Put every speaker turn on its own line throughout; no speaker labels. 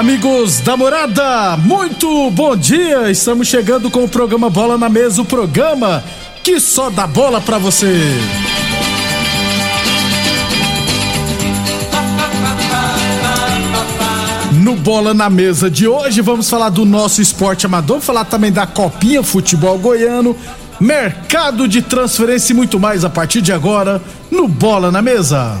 Amigos da morada, muito bom dia! Estamos chegando com o programa Bola na Mesa o programa que só dá bola pra você. No Bola na Mesa de hoje, vamos falar do nosso esporte amador, falar também da Copinha Futebol Goiano, mercado de transferência e muito mais a partir de agora no Bola na Mesa.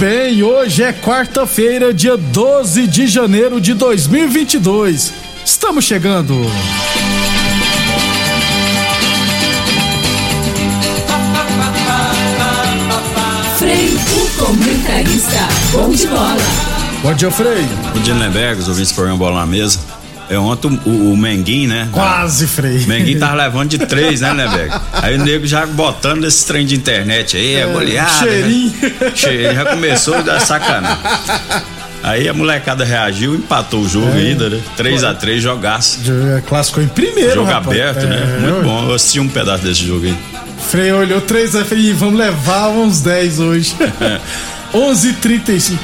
Bem, hoje é quarta-feira, dia 12 de janeiro de 2022. Estamos chegando.
Frei, o comentarista. Bom de bola.
Bom dia, Frei.
Bom dia, Lindenberg, os ouvintes do programa Bola na Mesa. É ontem o, o Menguinho, né?
Quase, Frei.
O Menguinho tava levando de três, né, Lindenberg? Aí o nego já botando esse trem de internet aí, é, goleada.
cheirinho.
Né? Cheirinho, já começou a dar sacanagem. Aí a molecada reagiu, empatou o jogo ainda, né? 3x3, jogaço.
É, Classificou em primeiro,
Jogo
rapaz.
aberto,
É,
né? Muito
eu-
bom. Eu assisti um pedaço desse jogo aí.
Frei olhou três e falei, "Ih, vamos levar uns 10 hoje. 11h35.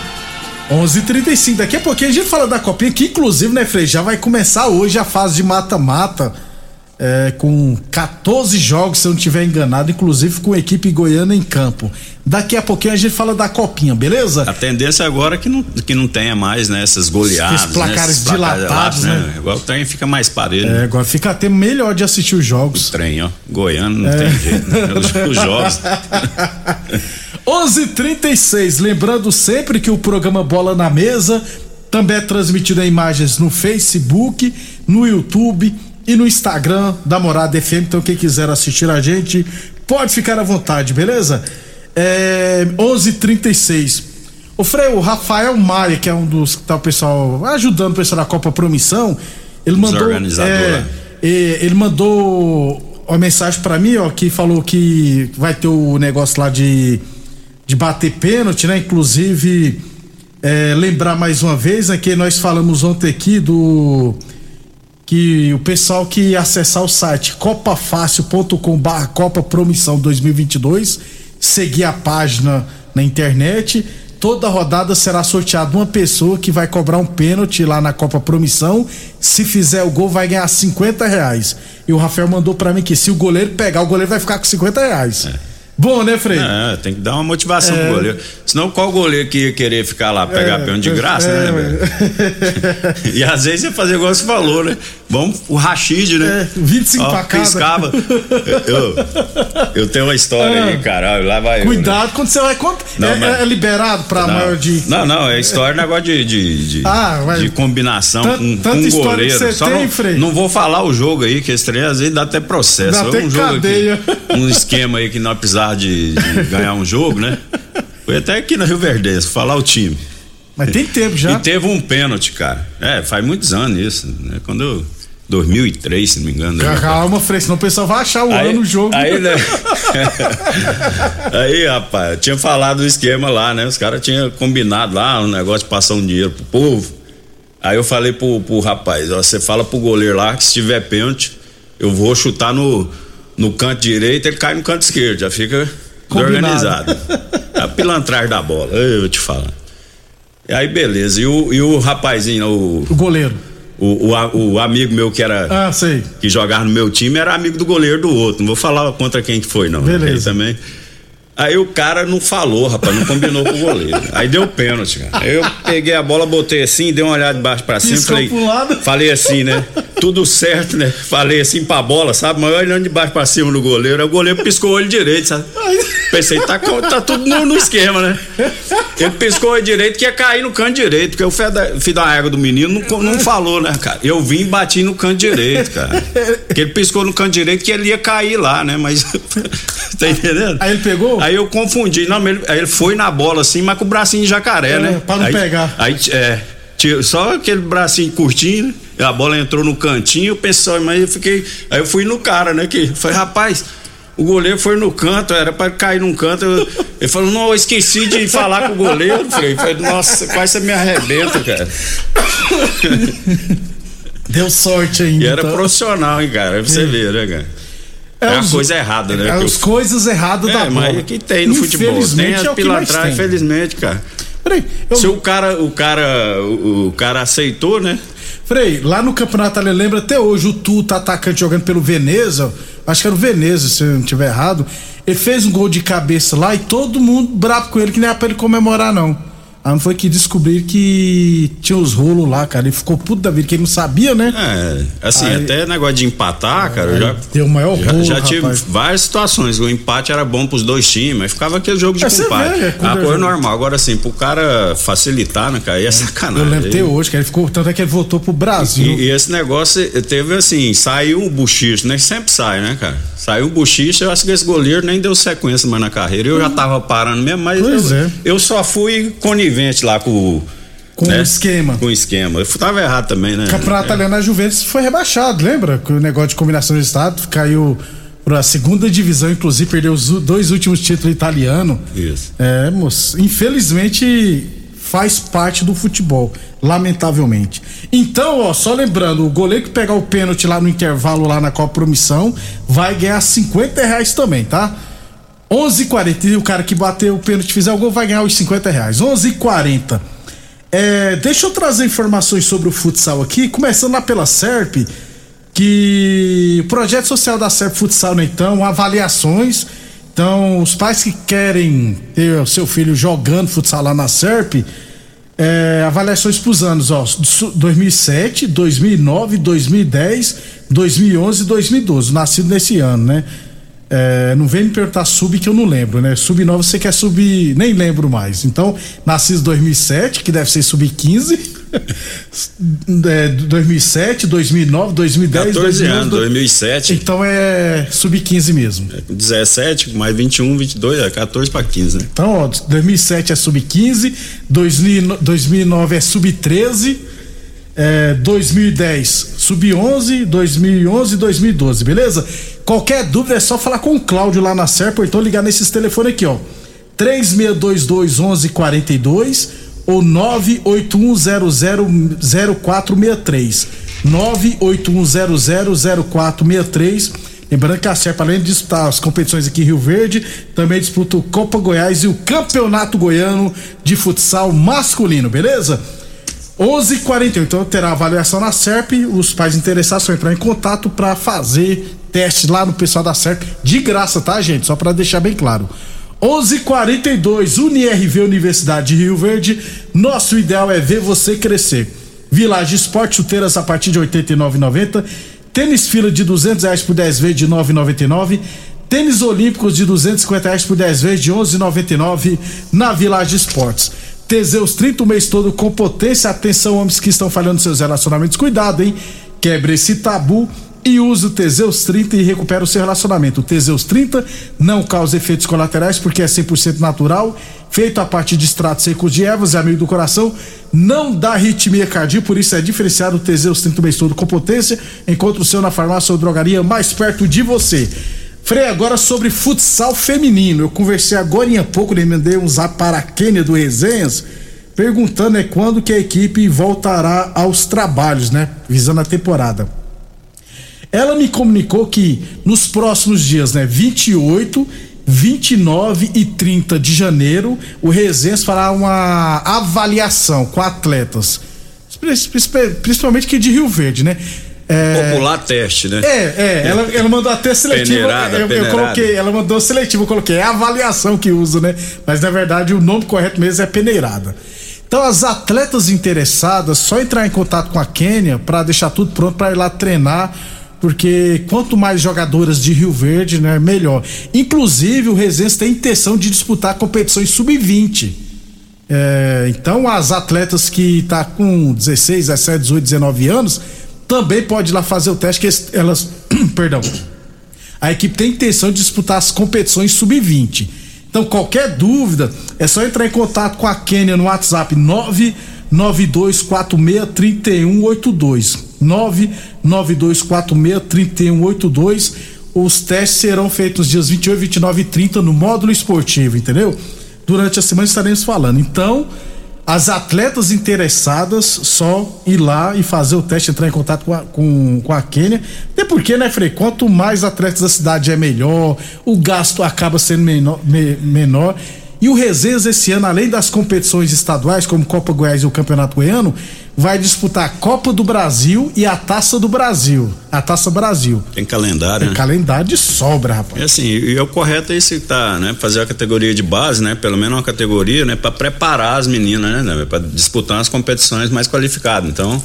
11h35. Daqui a pouquinho a gente fala da Copinha, que inclusive, né, Frei, já vai começar hoje a fase de mata-mata. é, com 14 jogos, se eu não estiver enganado, inclusive com a equipe goiana em campo. Daqui a pouquinho a gente fala da Copinha, beleza?
A tendência agora é que não, que não tenha mais, né? Essas goleadas.
Esses placares
né, esses placares
dilatados,
elásticos,
né?
Agora o trem fica mais parelho.
É, agora fica até melhor de assistir os jogos.
Trem, ó. Goiano não
É.
tem jeito. Né? Os, os jogos.
11:36. Lembrando sempre que o programa Bola na Mesa também é transmitido em imagens no Facebook, no YouTube e no Instagram da Morada FM. Então quem quiser assistir a gente pode ficar à vontade, beleza? É 11:36. O Frei, o Rafael Maia, que é um dos que tá o pessoal ajudando o pessoal da Copa Promissão, ele mandou é,
né?
e ele mandou uma mensagem pra mim, ó, que falou que vai ter o negócio lá de, de bater pênalti, né? Inclusive, é, lembrar mais uma vez, né, que nós falamos ontem aqui do que o pessoal que acessar o site copafácil.com/barra Copa Promissão 2022, seguir a página na internet, toda rodada será sorteada uma pessoa que vai cobrar um pênalti lá na Copa Promissão. Se fizer o gol, vai ganhar 50 reais. E o Rafael mandou pra mim que se o goleiro pegar, o goleiro vai ficar com 50 reais. Bom, né, Frei?
É, tem que dar uma motivação
É.
pro goleiro. Senão, qual goleiro que ia querer ficar lá, pegar
É,
pênalti de graça,
é,
né, velho? E às vezes ia fazer igual você falou, né? Vamos o Rachid, né?
É, 25 pra cada.
Piscava. Eu, eu tenho uma história aí, caralho. Lá vai. eu, né?
Cuidado quando você vai.
Não,
é,
mas-
é liberado pra
Não,
maior de.
não, não, é história, negócio de, de, de,
Ah, vai.
de combinação
Tan-
com, um
que
goleiro.
você
Só
tem,
não,
Frei.
não vou falar o jogo aí, que esse trem às vezes dá até processo.
Dá
É
até
um
cadeia.
Aqui, um esquema aí que nós precisávamos de, de ganhar um jogo, né? Foi até aqui na Rio Verdense, falar o time.
Mas tem tempo já.
E teve um pênalti, cara. É, faz muitos anos isso. Né? Quando eu, 2003, se não me engano. né?
Calma, Frei, senão o pessoal vai achar o ano o jogo.
Aí, né? aí, rapaz, tinha falado o esquema lá, né? Os caras tinham combinado lá um negócio de passar um dinheiro pro povo. Aí eu falei pro, pro rapaz, ó, você fala pro goleiro lá que se tiver pênalti, eu vou chutar no, no canto direito, ele cai no canto esquerdo, já fica organizado. A pilantragem da bola, eu vou te falar. E aí, beleza. E o, e o rapazinho, o,
O goleiro.
O, o, o amigo meu que era
Ah, sei.
que jogava no meu time era amigo do goleiro do outro. Não vou falar contra quem que foi, não.
Beleza.
Ele também. Aí o cara não falou, rapaz, não combinou com o goleiro. Aí deu pênalti, cara. Aí eu peguei a bola, botei assim, dei uma olhada de baixo pra cima, falei, falei assim, né? Tudo certo, né? Falei assim pra bola, sabe? Mas olhando de baixo pra cima no goleiro, aí o goleiro piscou o olho direito, sabe? Pensei, tá, tá tudo no, no esquema, né? Ele piscou olho direito que ia cair no canto direito, porque o filho da, filho da égua do menino não, não falou, né, cara? Eu vim e bati no canto direito, cara. Porque ele piscou no canto direito que ele ia cair lá, né? Mas. tá entendendo?
Aí ele pegou?
Aí eu confundi. Não, mas ele, aí ele foi na bola assim, mas com o bracinho de jacaré,
É,
né?
pra não
Aí-
pegar.
Aí, é. Só aquele bracinho curtinho, né? a bola entrou no cantinho, eu pensei, mas eu fiquei. Aí eu fui no cara, né? Que falei, rapaz, o goleiro foi no canto, era pra cair num canto. eu- ele falou, não, eu esqueci de falar com o goleiro. Eu Falei, nossa, quase você me arrebenta, cara.
Deu sorte ainda.
E era
então.
profissional, hein, cara? Pra você ver, né, cara? É, a
os-
coisa errada, né?
É as
eu-
coisas erradas da
É,
bola.
mas que tem no futebol. Tem
Infelizmente
a
é tem.
infelizmente, cara.
Peraí, eu,
Se o cara, o cara, o, o cara aceitou, né?
Frei, lá no Campeonato Italiano, lembra até hoje o Tuta, atacante jogando pelo Veneza, acho que era o Veneza, se eu não estiver errado. Ele fez um gol de cabeça lá e todo mundo bravo com ele, que nem era pra ele comemorar, não. Aí foi que descobrir que tinha os rolos lá, cara. Ele ficou puto da vida, que ele não sabia, né?
É, assim,
Aí-
até negócio de empatar, cara, eu já.
Deu o maior
Já,
rolo,
já tive
rapaz.
várias situações. O empate era bom pros dois times, mas ficava aquele jogo de
É,
empate.
é, quando
a
é
normal. Agora, assim, pro cara facilitar, né, cara? Aí é
Eu
sacanagem.
lembro até hoje, que ele ficou. Tanto é que ele voltou pro Brasil.
E, e esse negócio eh, teve assim, saiu um buchicho, né? Sempre sai, né, cara? Saiu um buchicho, eu acho que esse goleiro nem deu sequência mais na carreira. Eu já tava parando mesmo, mas
Pois
eu,
é.
eu só fui conivente lá com o.
Com
né?
o esquema.
Com o esquema. Eu tava errado também, né?
Campeonato Italiano, a Juventus foi rebaixado, lembra? Com o negócio de combinação de estado, caiu pra segunda divisão, inclusive perdeu os dois últimos títulos italianos.
Isso.
É, moço, infelizmente faz parte do futebol, lamentavelmente. Então, ó, só lembrando, o goleiro que pegar o pênalti lá no intervalo, lá na Copa Promissão, vai ganhar 50 reais também, tá? 11h40, e o cara que bater o pênalti fizer o gol vai ganhar os 50 reais. 11h40. É, deixa eu trazer informações sobre o futsal aqui, começando lá pela SERP, que o projeto social da SERP Futsal, né, então, avaliações. Então, os pais que querem ter o seu filho jogando futsal lá na SERP, é, avaliações para os anos, ó, su- 2007, 2009, 2010, 2011 e 2012, nascido nesse ano, né? É, não vem me perguntar sub que eu não lembro, né? Sub 9 você quer sub, nem lembro mais. Então, nascido 2007, que deve ser sub 15. é, 2007, 2009, 2010,
14
2011,
anos, 2007.
Então é sub 15 mesmo.
17, mais 21, 22, é 14 pra 15, né?
Então, ó, 2007 é sub 15, 2000 2009 é sub 13, é, 2010 sub 11, 2011 e 2012, beleza? Qualquer dúvida é só falar com o Cláudio lá na Serpa ou então ligar nesses telefones aqui, ó. 3622 1142 ou 981000463. 981000463. Lembrando que a Serpa, além de disputar as competições aqui em Rio Verde, também disputa o Copa Goiás e o Campeonato Goiano de Futsal Masculino, beleza? 11:41 então terá avaliação na SERP. Os pais interessados vão entrar em contato para fazer teste lá no pessoal da SERP de graça, tá, gente? Só para deixar bem claro. 11:42 UniRV Universidade de Rio Verde. Nosso ideal é ver você crescer. Village Esporte chuteiras a partir de 89,90. Tênis fila de 200 reais por 10 vezes de 9,99. Tênis olímpicos de 250 reais por 10 vezes de 11,99 na Village Esportes. Teseus 30 o mês todo com potência. Atenção, homens que estão falhando seus relacionamentos. Cuidado, hein? Quebre esse tabu e use o Teseus 30 e recupere o seu relacionamento. O Teseus 30 não causa efeitos colaterais porque é 100% natural, feito a partir de extratos secos de ervas, é amigo do coração, não dá arritmia cardíaca, por isso é diferenciado o Teseus 30 mês todo com potência. Encontre o seu na farmácia ou drogaria mais perto de você. Frei, agora sobre futsal feminino. Eu conversei agora em pouco, né, mandei um zap para a Kênia do Resenhas, perguntando né, quando que a equipe voltará aos trabalhos, né? Visando a temporada. Ela me comunicou que nos próximos dias, né, 28, 29 e 30 de janeiro, o Resenhas fará uma avaliação com atletas, principalmente que de Rio Verde, né?
É, Popular teste, né?
É, é, ela, ela mandou até seletiva. Peneirada, eu, eu coloquei, ela mandou seletiva, eu coloquei, é a avaliação que uso, né? Mas na verdade o nome correto mesmo é peneirada. Então as atletas interessadas, só entrar em contato com a Quênia para deixar tudo pronto para ir lá treinar porque quanto mais jogadoras de Rio Verde, né, melhor. Inclusive, o Resense tem intenção de disputar competições sub-20. É, então, as atletas que tá com 16, 17, 18, 19 anos também pode ir lá fazer o teste, que elas. perdão. A equipe tem intenção de disputar as competições sub-20. Então, qualquer dúvida, é só entrar em contato com a Kênia no WhatsApp 992463182. 992463182. Os testes serão feitos dias 28, 29 e 30 no módulo esportivo, entendeu? Durante a semana estaremos falando. Então, as atletas interessadas só ir lá e fazer o teste, entrar em contato com a, com, com a Quênia. Até porque, né, Frei? Quanto mais atletas da cidade é melhor, o gasto acaba sendo menor. Me, menor e o Resenhas esse ano, além das competições estaduais, como Copa Goiás e o Campeonato Goiano, vai disputar a Copa do Brasil e a Taça do Brasil. A Taça Brasil.
Tem calendário, Tem
né? calendário de sobra, rapaz.
É assim, e o correto é esse tá, né? Fazer a categoria de base, né? Pelo menos uma categoria, né? Para preparar as meninas, né? Para disputar as competições mais qualificadas. Então,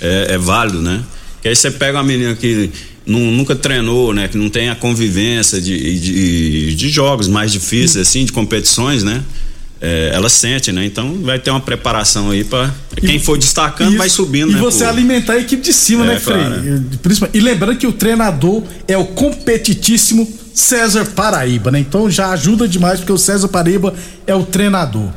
é, é válido, né? Que aí você pega uma menina que nunca treinou, né? Que não tem a convivência de, de, de jogos mais difíceis, assim, de competições, né? É, ela sente, né? Então vai ter uma preparação aí para quem for destacando isso, vai subindo.
E
né,
você alimentar a equipe de cima, é, né, Frei? Claro. E lembrando que o treinador é o competitíssimo César Paraíba, né? Então já ajuda demais porque o César Paraíba é o treinador.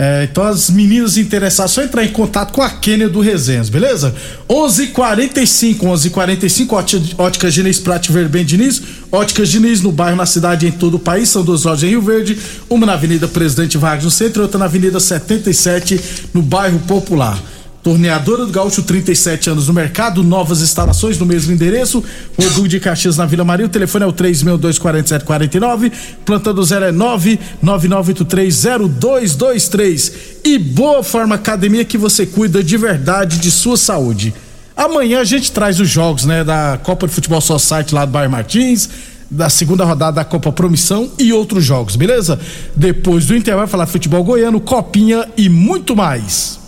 É, então as meninas interessadas só entrar em contato com a Kênia do Resenhas, beleza? 11:45, 11:45 Ótica Diniz Prate Verben Diniz, Ótica Diniz no bairro, na cidade, em todo o país. São duas lojas em Rio Verde, uma na Avenida Presidente Vargas no centro, e outra na Avenida 77 no bairro Popular. Torneadora do Gaúcho, 37 anos no mercado, novas instalações no mesmo endereço. Rodul de Caxias na Vila Maria. O telefone é o 3624749. Planta do zero é 999830223. E Boa Forma Academia que você cuida de verdade de sua saúde. Amanhã a gente traz os jogos, né, da Copa de Futebol Society lá do Bairro Martins da segunda rodada da Copa Promissão e outros jogos, beleza? Depois do intervalo, falar futebol goiano, copinha e muito mais.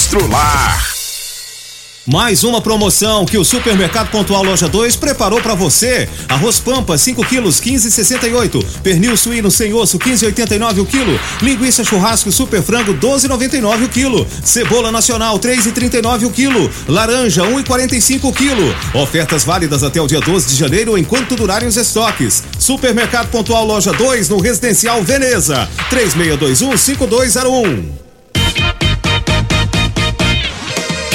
Mais uma promoção que o Supermercado Pontual Loja 2 preparou para você. Arroz Pampa 5 quilos 15,68. Pernil suíno sem osso 15,89 o quilo. Linguiça churrasco super frango 12,99 o quilo. Cebola nacional 3,39 o quilo. Laranja 1,45 o quilo. Ofertas válidas até o dia 12 de janeiro enquanto durarem os estoques. Supermercado Pontual Loja 2 no Residencial Veneza 3621 5201.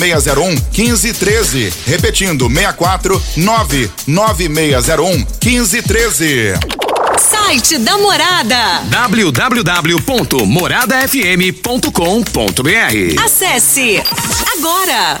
99601 1513. Repetindo, 64 99601 1513.
Site da Morada.
www.moradafm.com.br
Acesse agora.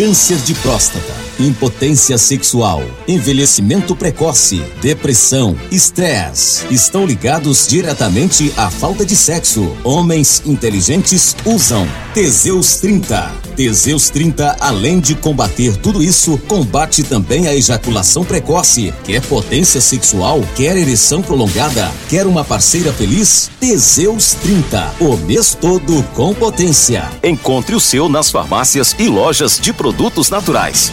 Câncer de próstata, impotência sexual, envelhecimento precoce, depressão, estresse estão ligados diretamente à falta de sexo. Homens inteligentes usam Teseus 30. Teseus 30, além de combater tudo isso, combate também a ejaculação precoce. Quer potência sexual? Quer ereção prolongada? Quer uma parceira feliz? Teseus 30, o mês todo com potência.
Encontre o seu nas farmácias e lojas de produtos naturais.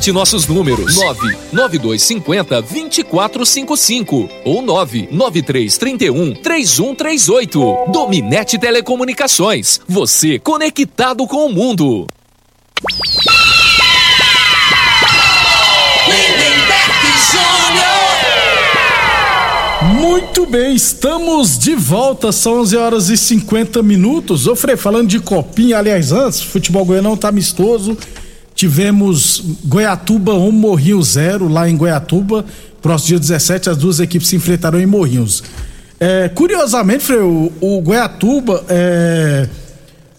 nossos números: 99250 2455 ou 99331 3138. Dominete Telecomunicações. Você conectado com o mundo.
Muito bem, estamos de volta, são 11 horas e 50 minutos. Ô Frei, falando de copinha, aliás, antes, futebol goiano tá amistoso. Tivemos Goiatuba 1, Morrinho 0, lá em Goiatuba. Próximo dia 17, as duas equipes se enfrentaram em Morrinhos. É, curiosamente, Frei, o, o Goiatuba, é,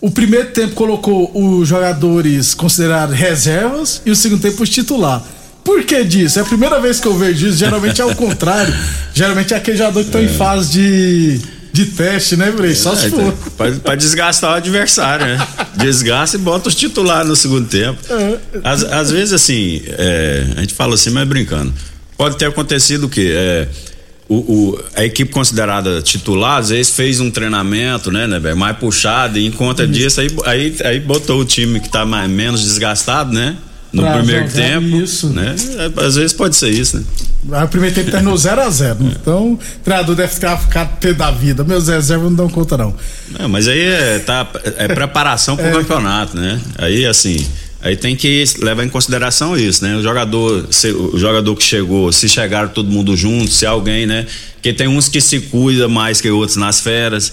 o primeiro tempo colocou os jogadores considerados reservas e o segundo tempo os titular. Por que disso? É a primeira vez que eu vejo isso. Geralmente é o contrário. Geralmente é aquele jogador que estão em fase de, de teste, né, Frei? Só se for.
Pra, pra desgastar o adversário, né? Desgasta e bota os titulares no segundo tempo. Às, às vezes, assim, é, a gente fala assim, mas brincando. Pode ter acontecido o quê? É, o, o, a equipe considerada titular, às vezes fez um treinamento, né, né, mais puxado, e em conta disso, aí, aí, aí botou o time que tá mais, menos desgastado, né? No
Pra
primeiro tempo.
isso.
né? É, Às vezes pode ser isso, né?
Aí o primeiro tempo terminou 0x0. Então, o treinador deve ficar, ficar pé da vida. Meus reservas não dão conta, não.
Não, mas aí é, tá, é preparação pro campeonato, né? Aí assim, aí tem que levar em consideração isso, né? O jogador, se- o jogador que chegou, se chegaram todo mundo junto, se alguém, né? Porque tem uns que se cuida mais que outros nas férias,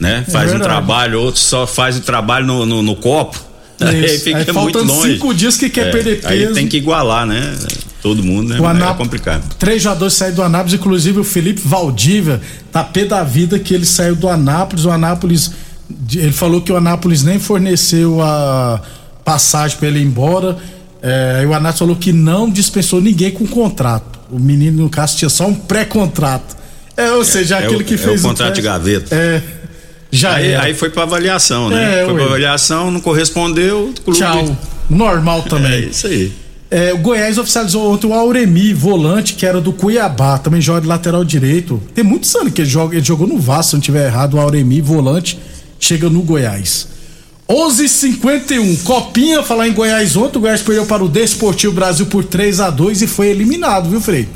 né?
É
Faz um
verdade.
trabalho, outros só faz o trabalho no, no, no copo. Aí
Isso.
fica
Aí
muito
faltando
longe.
cinco dias que quer perder
Aí
peso.
tem que igualar, né? Todo mundo, né?
O
Mas É complicado.
Três jogadores saíram do Anápolis, inclusive o Felipe Valdívia, tá pé da vida que ele saiu do Anápolis. O Anápolis, ele falou que o Anápolis nem forneceu a passagem para ele ir embora. É, o Anápolis falou que não dispensou ninguém com contrato. O menino, no caso, tinha só um pré-contrato. É, ou seja,
é
aquele
o-
que
é
fez
o contrato de
teste.
gaveta.
É. Já
aí,
era.
aí foi pra avaliação, né?
É,
foi pra avaliação, não correspondeu. Clube...
Tchau. Normal também.
É isso aí.
É, o Goiás oficializou ontem o Auremi, volante, que era do Cuiabá, também joga de lateral direito. Tem muitos anos que ele, joga, ele jogou no Vasco, se não tiver errado, o Auremi, volante, chega no Goiás. 11:51 Copinha, falar em Goiás ontem, o Goiás perdeu para o Desportivo Brasil por 3 a 2 e foi eliminado, viu, Frei?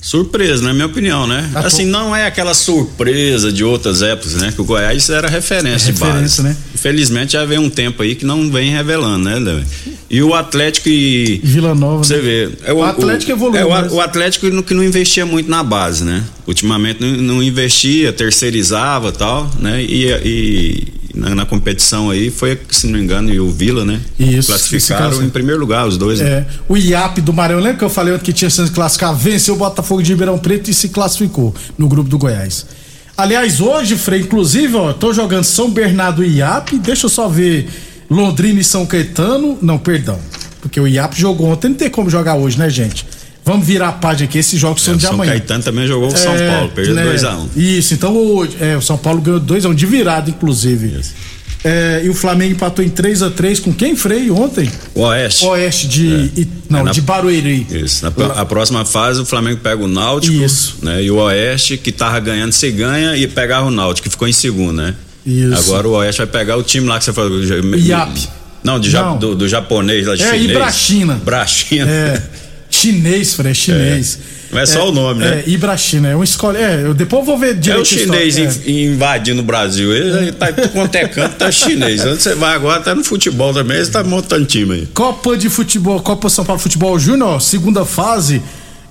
Surpresa, na minha opinião, né?
Ah,
assim, não é aquela surpresa de outras épocas, né? Que o Goiás era referência,
É
de base.
né?
Infelizmente já vem um tempo aí que não vem revelando, né? E o Atlético e.
Vila Nova.
Você
né?
vê. É
O Atlético evoluiu,
É o,
mas-
o Atlético que não investia muito na base, né? Ultimamente não, não investia, terceirizava tal, né? E, e na, na competição aí foi, se não me engano, e o Vila, né?
Isso,
Classificaram em primeiro lugar, os dois, né?
É, o IAP do Maranhão, lembra que eu falei ontem que tinha chance de classificar? Venceu o Botafogo de Ribeirão Preto e se classificou no grupo do Goiás. Aliás, hoje, Frei, inclusive, ó, tô jogando São Bernardo e IAP, deixa eu só ver Londrina e São Caetano. Não, perdão. Porque o IAP jogou ontem, não tem como jogar hoje, né, gente? Vamos virar a página aqui, esses jogos são
É, o
de
São
amanhã.
Caetano também jogou com o São
É,
Paulo, perdeu
né?
2x1.
Isso, então hoje, é, o São Paulo ganhou 2x1 de virada, inclusive. É, e o Flamengo empatou em 3 a 3 com quem, Frei, ontem?
O Oeste.
Oeste de. I- não,
É na-
de Barueri.
Isso. Na, a próxima fase o Flamengo pega o Náutico.
Isso.
Né? E o Oeste, que tava ganhando, se ganha e pegava o Náutico, que ficou em segundo, né?
Isso.
Agora o Oeste vai pegar o time lá que você falou. o
IAP.
Não, de
Não.
Do, do japonês lá de
É,
chinês.
Ibrachina.
Brachina.
É. Chinês, Frei, chinês.
Não é só o nome, né?
É, Ibrachina, é uma escola. É, eu depois vou ver
É
direito.
o
a história,
chinês
é.
in- invadindo o Brasil. Ele tá quanto é canto, tá chinês. Onde você vai agora, tá no futebol também, ele tá montando time aí.
Copa de Futebol, Copa São Paulo Futebol Júnior, segunda fase.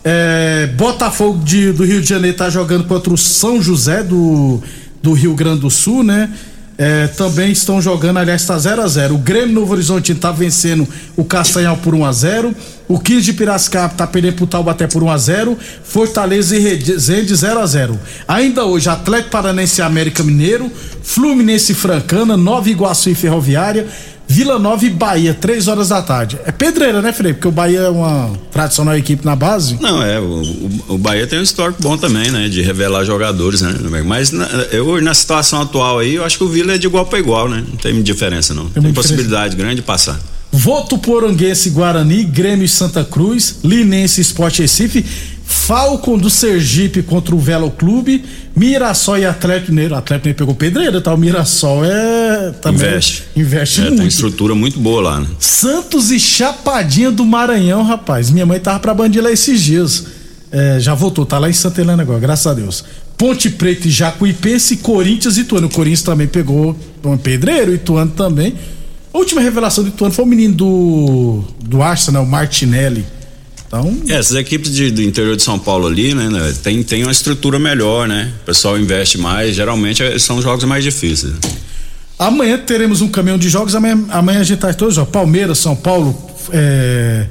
é, Botafogo de- do Rio de Janeiro tá jogando contra o São José do, do Rio Grande do Sul, né? É, também estão jogando, aliás, tá 0 a 0 O Grêmio Novo Horizonte tá vencendo o Castanhal por 1 a 0 O 15 de Piracicaba tá perdendo pro Taubaté por 1 a 0 Fortaleza e Resende 0 a 0 Ainda hoje, Atlético Paranense e América Mineiro, Fluminense e Francana, Nova Iguaçu e Ferroviária, Vila Nova e Bahia, 3 horas da tarde. É pedreira, né, Felipe? Porque o Bahia é uma tradicional equipe na base.
Não, é, o, o- Bahia tem um histórico bom também, né? De revelar jogadores, né? Mas na, eu, na situação atual aí, eu acho que o Vila é de igual para igual, né? Não tem diferença, não. Tem,
muita
possibilidade grande de passar.
Voto Poranguense Guarani, Grêmio e Santa Cruz, Linense e Sport Recife, Falcon do Sergipe contra o Velo Clube, Mirassol e Atlético Mineiro. O Atlético Mineiro pegou pedreira, tá? O Mirassol é. Também
Investe.
Investe
É,
muito.
tem estrutura muito boa lá, né?
Santos e Chapadinha do Maranhão, rapaz. Minha mãe tava pra bandir lá esses dias. É, já voltou, tá lá em Santa Helena agora, graças a Deus. Ponte Preta e Jacuipense, Corinthians e Ituano. O Corinthians também pegou um pedreiro, Ituano também. A última revelação do Ituano foi o menino do, do Arsenal, o Martinelli. Então,
É, essas equipes de- do interior de São Paulo ali, né, né, tem, tem uma estrutura melhor, né? O pessoal investe mais, geralmente é- são jogos mais difíceis.
amanhã teremos um caminhão de jogos. Amanhã, amanhã a gente tá todos, ó, Palmeiras, São Paulo, é,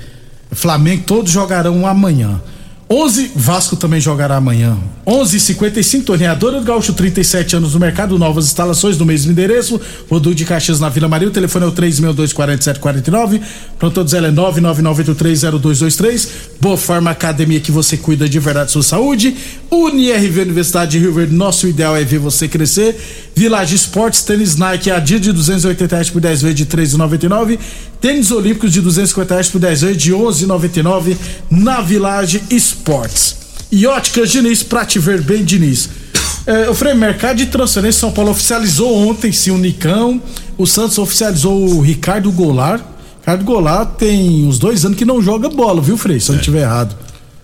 Flamengo, todos jogarão amanhã. 11, Vasco também jogará amanhã. 11:55 torneadora do Gaúcho, 37 anos no mercado, novas instalações no mesmo endereço. Rodul de Caxias na Vila Maria. O telefone é o 3624749. Pronto, dizer é 998302223. Boa Forma Academia que você cuida de verdade da sua saúde. UniRV Universidade de Rio Verde, nosso ideal é ver você crescer. Village Esportes, tênis Nike a dia de 280 reais por 10 vezes de 13,99. Tênis Olímpicos de 250 reais por 10 vezes de 11,99 na Village Esportes. E óticas Diniz, pra te ver bem, Diniz. É, o Frei, mercado de transferência, São Paulo oficializou ontem, sim, o Nicão. O Santos oficializou o Ricardo Goulart. Ricardo Goulart tem uns dois anos que não joga bola, viu, Frei? Se eu não estiver errado.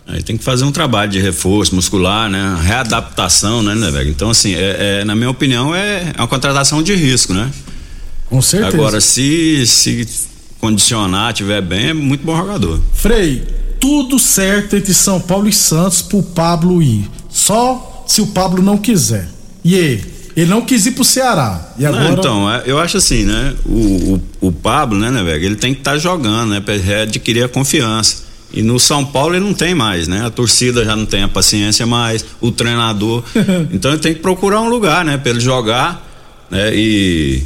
Aí tem que fazer um trabalho de reforço muscular, né? Readaptação, né, né, velho? Então, assim, é, é, na minha opinião, é, é uma contratação de risco, né?
Com certeza.
Agora, se, se condicionar, tiver bem, é muito bom jogador.
Frei, tudo certo entre São Paulo e Santos pro Pablo ir. Só se o Pablo não quiser. E ele? Ele não quis ir pro Ceará. E agora.
Não, então, é, eu acho assim, né? O, o, o Pablo, né, né, velho? Ele tem que estar jogando, né? Pra adquirir a confiança. E no São Paulo ele não tem mais, né? A torcida já não tem a paciência mais, o treinador. então ele tem que procurar um lugar, né? Pra ele jogar, né? E.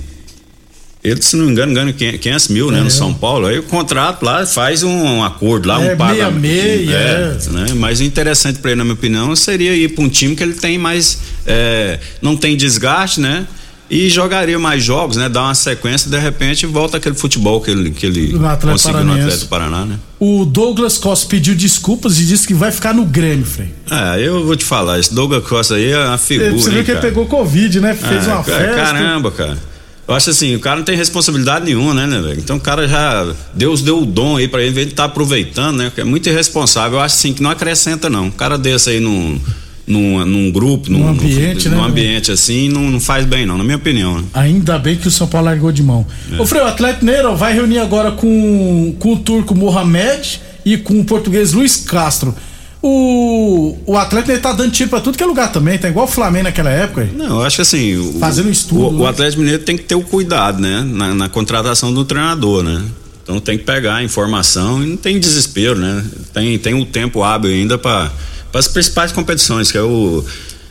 Ele, se não me engano, ganha 500 mil, né?
É.
No São Paulo. Aí o contrato lá faz um acordo lá,
É,
um paga.
meia-meia,
é,
é.
né? Mas o interessante para ele, na minha opinião, seria ir para um time que ele tem mais. é, não tem desgaste, né? E jogaria mais jogos, né? Dar uma sequência, de repente volta aquele futebol que ele, que ele conseguiu no. Atlético Paraná, né?
O Douglas Costa pediu desculpas e disse que vai ficar no Grêmio, Frei.
É, eu vou te falar, esse Douglas Costa aí é uma figura.
Você viu que ele
cara?
pegou Covid, né? Fez
Ah,
uma
cara,
festa.
Caramba, cara. Eu acho assim, o cara não tem responsabilidade nenhuma, né, né, velho? Então o cara já. Deus deu o dom aí pra ele, ele tá aproveitando, né? É muito irresponsável. Eu acho assim que não acrescenta, não. Um cara desse aí num, num, num grupo, num,
Num ambiente,
num,
né,
num ambiente assim, não, não faz bem, não, na minha opinião. né?
Ainda bem que o São Paulo largou de mão.
É.
Ô Frei, o Atlético Mineiro vai reunir agora com, com o turco Mohamed e com o português Luiz Castro. O, o Atlético ele tá dando tiro pra tudo que é lugar também, tá igual o Flamengo naquela época. aí.
Não, eu acho que assim. o-
Fazendo um estudo,
O, o
né?
Atlético Mineiro tem que ter o cuidado, né? Na, na contratação do treinador, né? Então tem que pegar a informação e não tem desespero, né? Tem, tem o tempo hábil ainda para as principais competições, que é o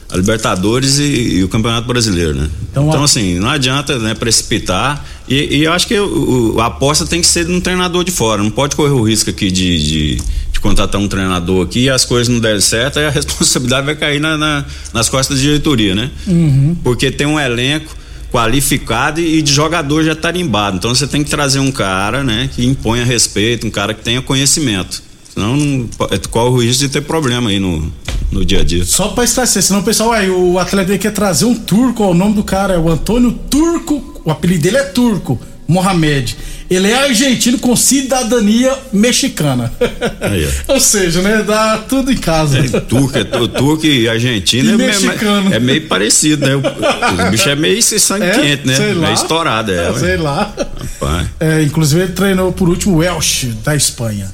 a Libertadores e, e o Campeonato Brasileiro, né?
Então,
Então, assim, não adianta né, precipitar. E, e eu acho que o- a aposta tem que ser de um treinador de fora. Não pode correr o risco aqui de, de contratar um treinador aqui e as coisas não derem certo, aí a responsabilidade vai cair na- na- nas costas da diretoria, né?
Uhum.
porque tem um elenco qualificado e de jogador já tarimbado. Então você tem que trazer um cara, né, que imponha respeito, um cara que tenha conhecimento. Senão não, corre o risco de ter problema aí no, no dia a dia.
Só pra esclarecer, senão o pessoal, aí, o Atlético quer trazer um turco, ó, o nome do cara é o Antônio Turco, o apelido dele é Turco, Mohamed. Ele é argentino com cidadania mexicana.
Aí,
Ou seja, né, dá tudo em casa.
É, turco, é, tu- turco e argentino
E
é, meio-
mexicano.
é meio parecido, né? O, o bicho é meio sangue
É?
quente, né?
Sei lá.
É estourado, é. ué.
Sei lá.
Rapaz.
É, inclusive ele treinou por último o Welsh da Espanha.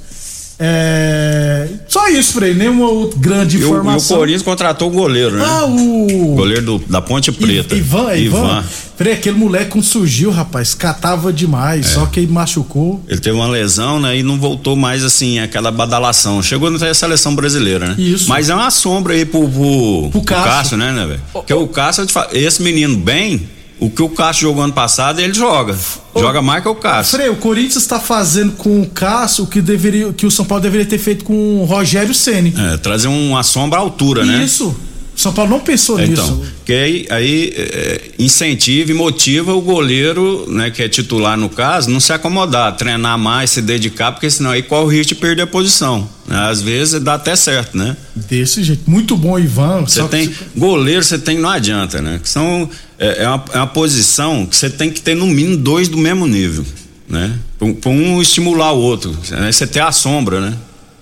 É, Só isso, Frei, nenhuma outra grande
E o, e o
informação.
Corinthians contratou o goleiro, né?
Ah, o.
Goleiro do- da Ponte Preta.
Ivan, é Ivan. Frei, aquele moleque quando surgiu, rapaz, catava demais,
É.
só que ele machucou.
Ele teve uma lesão, né? E não voltou mais assim, aquela badalação. Chegou na seleção brasileira, né?
Isso.
Mas é uma sombra aí pro, pro, pro
Cássio.
Cássio, né, né, velho? Porque o Cássio, eu te falo, esse menino bem, o que o Cássio jogou ano passado, ele joga. Joga mais que o Cássio.
Frei, o Corinthians está fazendo com o Cássio o que, deveria, que o São Paulo deveria ter feito com o Rogério Ceni.
É, trazer uma sombra à altura, né?
Isso. O São Paulo não pensou
Então,
nisso.
que aí, aí é, incentiva e motiva o goleiro, né, que é titular no caso, não se acomodar, treinar mais, se dedicar, porque senão aí corre o risco de perder a posição. né? Às vezes dá até certo, né?
Desse jeito. Muito bom, Ivan.
Você
só que-
tem goleiro, você tem não adianta, né? Que são é, é uma, é uma posição que você tem que ter no mínimo dois do mesmo nível, né? Para um estimular o outro, né? Você ter a sombra, né?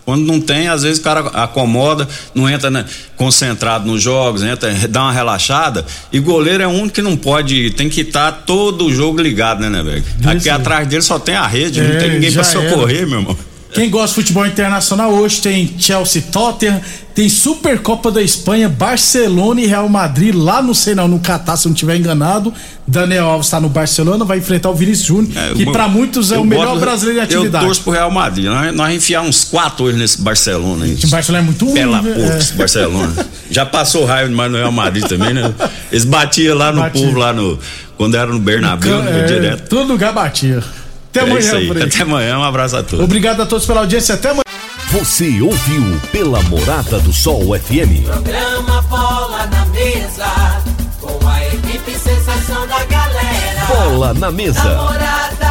Quando não tem, às vezes o cara acomoda, não entra né, concentrado nos jogos, entra, dá uma relaxada. E goleiro é um que não pode, tem que estar todo o jogo ligado, né, né, velho? Aqui atrás dele só tem a rede, não
É,
tem ninguém
já
para
era.
socorrer, meu irmão.
Quem gosta de futebol internacional hoje tem Chelsea Tottenham, tem Supercopa da Espanha, Barcelona e Real Madrid lá no sei não, no Catar, se eu não estiver enganado. Daniel Alves está no Barcelona, vai enfrentar o Vinícius Júnior, que
Eu-
para muitos é
eu
o melhor brasileiro em
Eu
atividade.
torço pro Real Madrid. Nós, nós enfiar uns quatro hoje nesse Barcelona aí.
O Barcelona é muito ruim,
Pela
né?
porra,
É.
esse Barcelona. Já passou raiva demais no Real Madrid também, né? Eles batiam lá no
Batia.
povo, lá no. Quando era no Bernabéu, né,
É,
direto.
Todo lugar batia. Até
é
amanhã,
isso aí.
Frei.
Até amanhã, um abraço a todos.
Obrigado a todos pela audiência, até amanhã.
Você ouviu pela Morada do Sol FM.
Programa Bola na Mesa, com a equipe sensação da galera.
Bola na mesa.
Namorada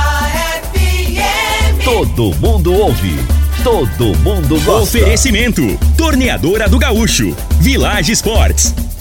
FM.
Todo mundo ouve. Todo mundo gosta.
Oferecimento: Torneadora do Gaúcho, Village Sports,